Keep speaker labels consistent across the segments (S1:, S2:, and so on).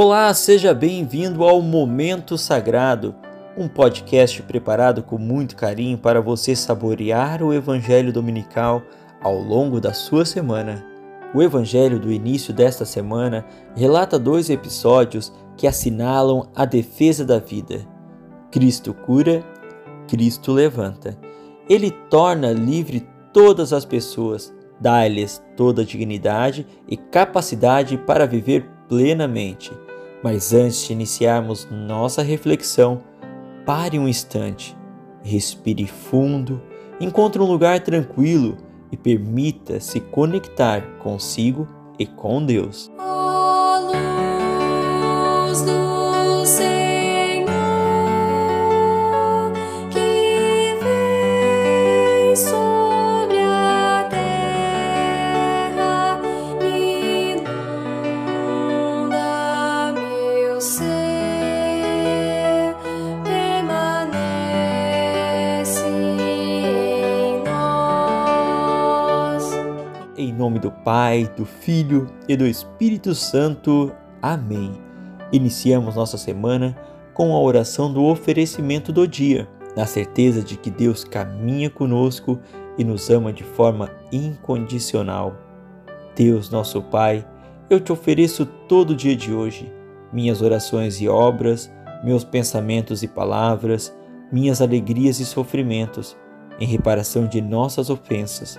S1: Olá, seja bem-vindo ao Momento Sagrado, um podcast preparado com muito carinho para você saborear o Evangelho Dominical ao longo da sua semana. O Evangelho do início desta semana relata dois episódios que assinalam a defesa da vida. Cristo cura, Cristo levanta. Ele torna livre todas as pessoas, dá-lhes toda a dignidade e capacidade para viver plenamente. Mas antes de iniciarmos nossa reflexão, pare um instante, respire fundo, encontre um lugar tranquilo e permita se conectar consigo e com Deus. Nome do Pai, do Filho e do Espírito Santo. Amém. Iniciamos nossa semana com a oração do oferecimento do dia, na certeza de que Deus caminha conosco e nos ama de forma incondicional. Deus, nosso Pai, eu te ofereço todo o dia de hoje, minhas orações e obras, meus pensamentos e palavras, minhas alegrias e sofrimentos, em reparação de nossas ofensas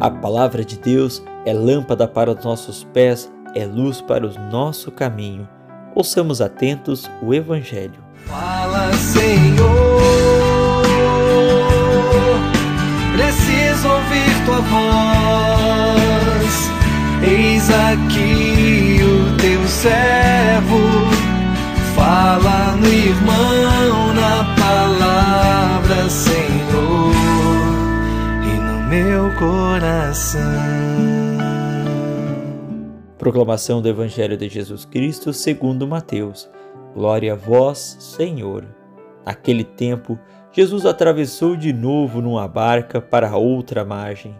S1: A palavra de Deus é lâmpada para os nossos pés, é luz para o nosso caminho. Ouçamos atentos o Evangelho.
S2: Fala, Senhor, meu coração.
S1: Proclamação do Evangelho de Jesus Cristo segundo Mateus. Glória a vós, Senhor. Naquele tempo, Jesus atravessou de novo numa barca para outra margem.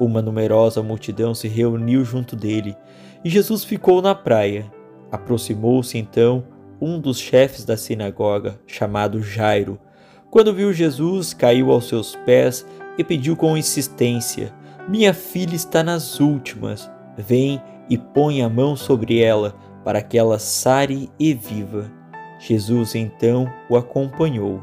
S1: Uma numerosa multidão se reuniu junto dele e Jesus ficou na praia. Aproximou-se então um dos chefes da sinagoga, chamado Jairo. Quando viu Jesus, caiu aos seus pés e pediu com insistência: Minha filha está nas últimas. Vem e põe a mão sobre ela, para que ela sare e viva. Jesus então o acompanhou.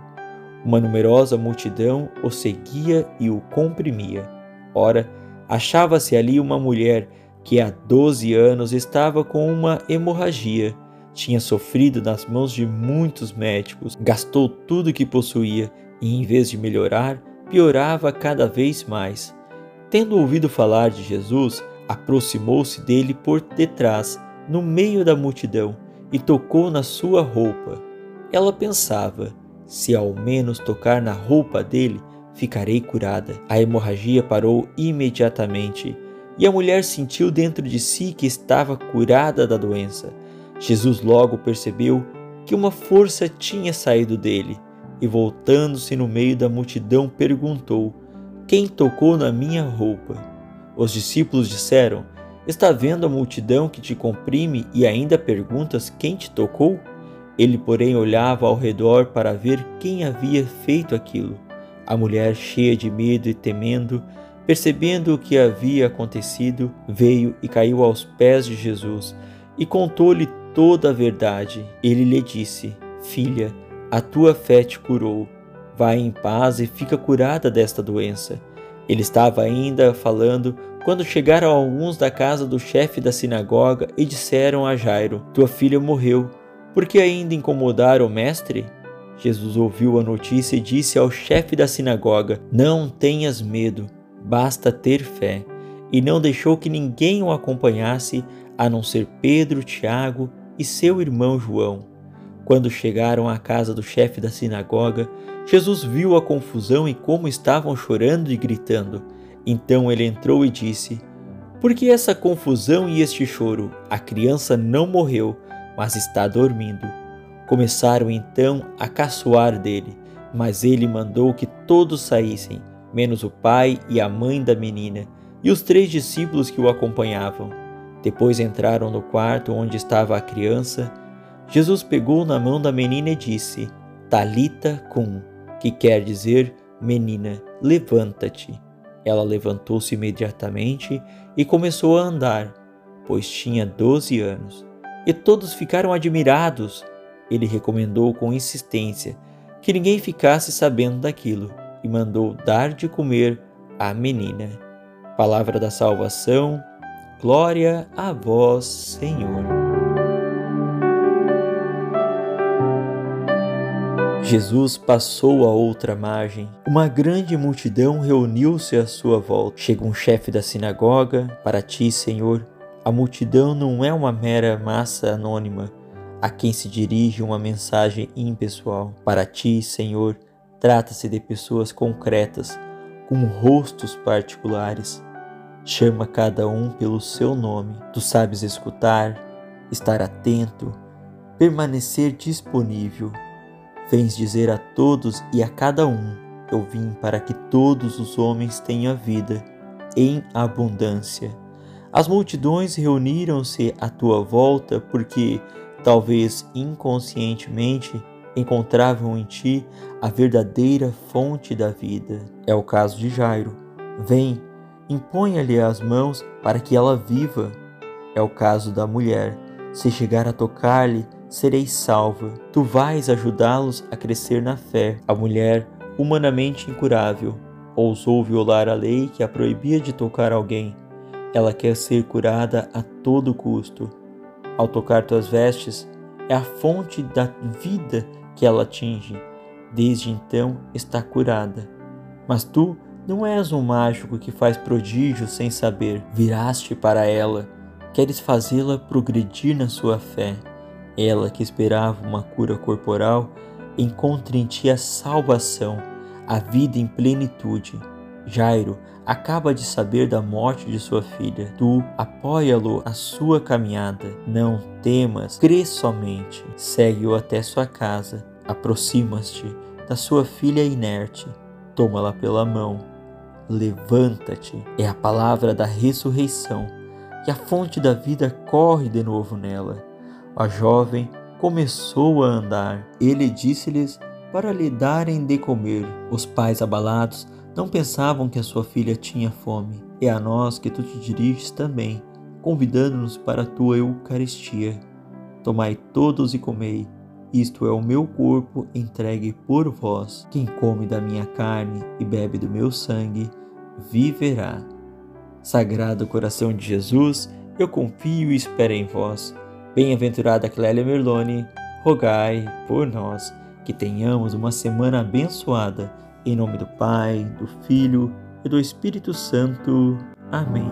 S1: Uma numerosa multidão o seguia e o comprimia. Ora, achava-se ali uma mulher que há doze anos estava com uma hemorragia. Tinha sofrido nas mãos de muitos médicos, gastou tudo que possuía e, em vez de melhorar, piorava cada vez mais. Tendo ouvido falar de Jesus, aproximou-se dele por detrás, no meio da multidão, e tocou na sua roupa. Ela pensava: se ao menos tocar na roupa dele, ficarei curada. A hemorragia parou imediatamente e a mulher sentiu dentro de si que estava curada da doença. Jesus logo percebeu que uma força tinha saído dele e, voltando-se no meio da multidão, perguntou: Quem tocou na minha roupa? Os discípulos disseram: Está vendo a multidão que te comprime e ainda perguntas quem te tocou? Ele, porém, olhava ao redor para ver quem havia feito aquilo. A mulher, cheia de medo e temendo, percebendo o que havia acontecido, veio e caiu aos pés de Jesus e contou-lhe toda a verdade. Ele lhe disse: Filha, a tua fé te curou. Vai em paz e fica curada desta doença. Ele estava ainda falando quando chegaram alguns da casa do chefe da sinagoga e disseram a Jairo: Tua filha morreu. Por que ainda incomodar o mestre? Jesus ouviu a notícia e disse ao chefe da sinagoga: Não tenhas medo, basta ter fé. e não deixou que ninguém o acompanhasse a não ser Pedro, Tiago e seu irmão João. Quando chegaram à casa do chefe da sinagoga, Jesus viu a confusão e como estavam chorando e gritando. Então ele entrou e disse: Por que essa confusão e este choro? A criança não morreu, mas está dormindo. Começaram então a caçoar dele, mas ele mandou que todos saíssem, menos o pai e a mãe da menina, e os três discípulos que o acompanhavam. Depois entraram no quarto onde estava a criança. Jesus pegou na mão da menina e disse: Talita cum, que quer dizer: Menina, levanta-te. Ela levantou-se imediatamente e começou a andar, pois tinha doze anos. E todos ficaram admirados. Ele recomendou com insistência que ninguém ficasse sabendo daquilo e mandou dar de comer à menina. Palavra da salvação, glória a vós, Senhor. Jesus passou a outra margem. Uma grande multidão reuniu-se à sua volta. Chega um chefe da sinagoga. Para ti, Senhor, a multidão não é uma mera massa anônima a quem se dirige uma mensagem impessoal. Para ti, Senhor, trata-se de pessoas concretas, com rostos particulares. Chama cada um pelo seu nome. Tu sabes escutar, estar atento, permanecer disponível Vens dizer a todos e a cada um: Eu vim para que todos os homens tenham vida em abundância. As multidões reuniram-se à tua volta porque, talvez inconscientemente, encontravam em ti a verdadeira fonte da vida. É o caso de Jairo. Vem, imponha-lhe as mãos para que ela viva. É o caso da mulher. Se chegar a tocar-lhe, sereis salva. Tu vais ajudá-los a crescer na fé. A mulher, humanamente incurável, ousou violar a lei que a proibia de tocar alguém. Ela quer ser curada a todo custo. Ao tocar tuas vestes, é a fonte da vida que ela atinge. Desde então está curada. Mas tu não és um mágico que faz prodígios sem saber. Viraste para ela, queres fazê-la progredir na sua fé. Ela que esperava uma cura corporal, encontra em ti a salvação, a vida em plenitude. Jairo acaba de saber da morte de sua filha. Tu apoia-lo a sua caminhada. Não temas, crê somente. Segue-o até sua casa. Aproximas-te da sua filha inerte. Toma-la pela mão. Levanta-te. É a palavra da ressurreição. E a fonte da vida corre de novo nela a jovem começou a andar. Ele disse-lhes para lhe darem de comer. Os pais abalados não pensavam que a sua filha tinha fome. É a nós que tu te diriges também, convidando-nos para a tua Eucaristia. Tomai todos e comei. Isto é o meu corpo entregue por vós. Quem come da minha carne e bebe do meu sangue, viverá. Sagrado coração de Jesus, eu confio e espero em vós. Bem-aventurada Clélia Merlone, rogai por nós que tenhamos uma semana abençoada. Em nome do Pai, do Filho e do Espírito Santo. Amém.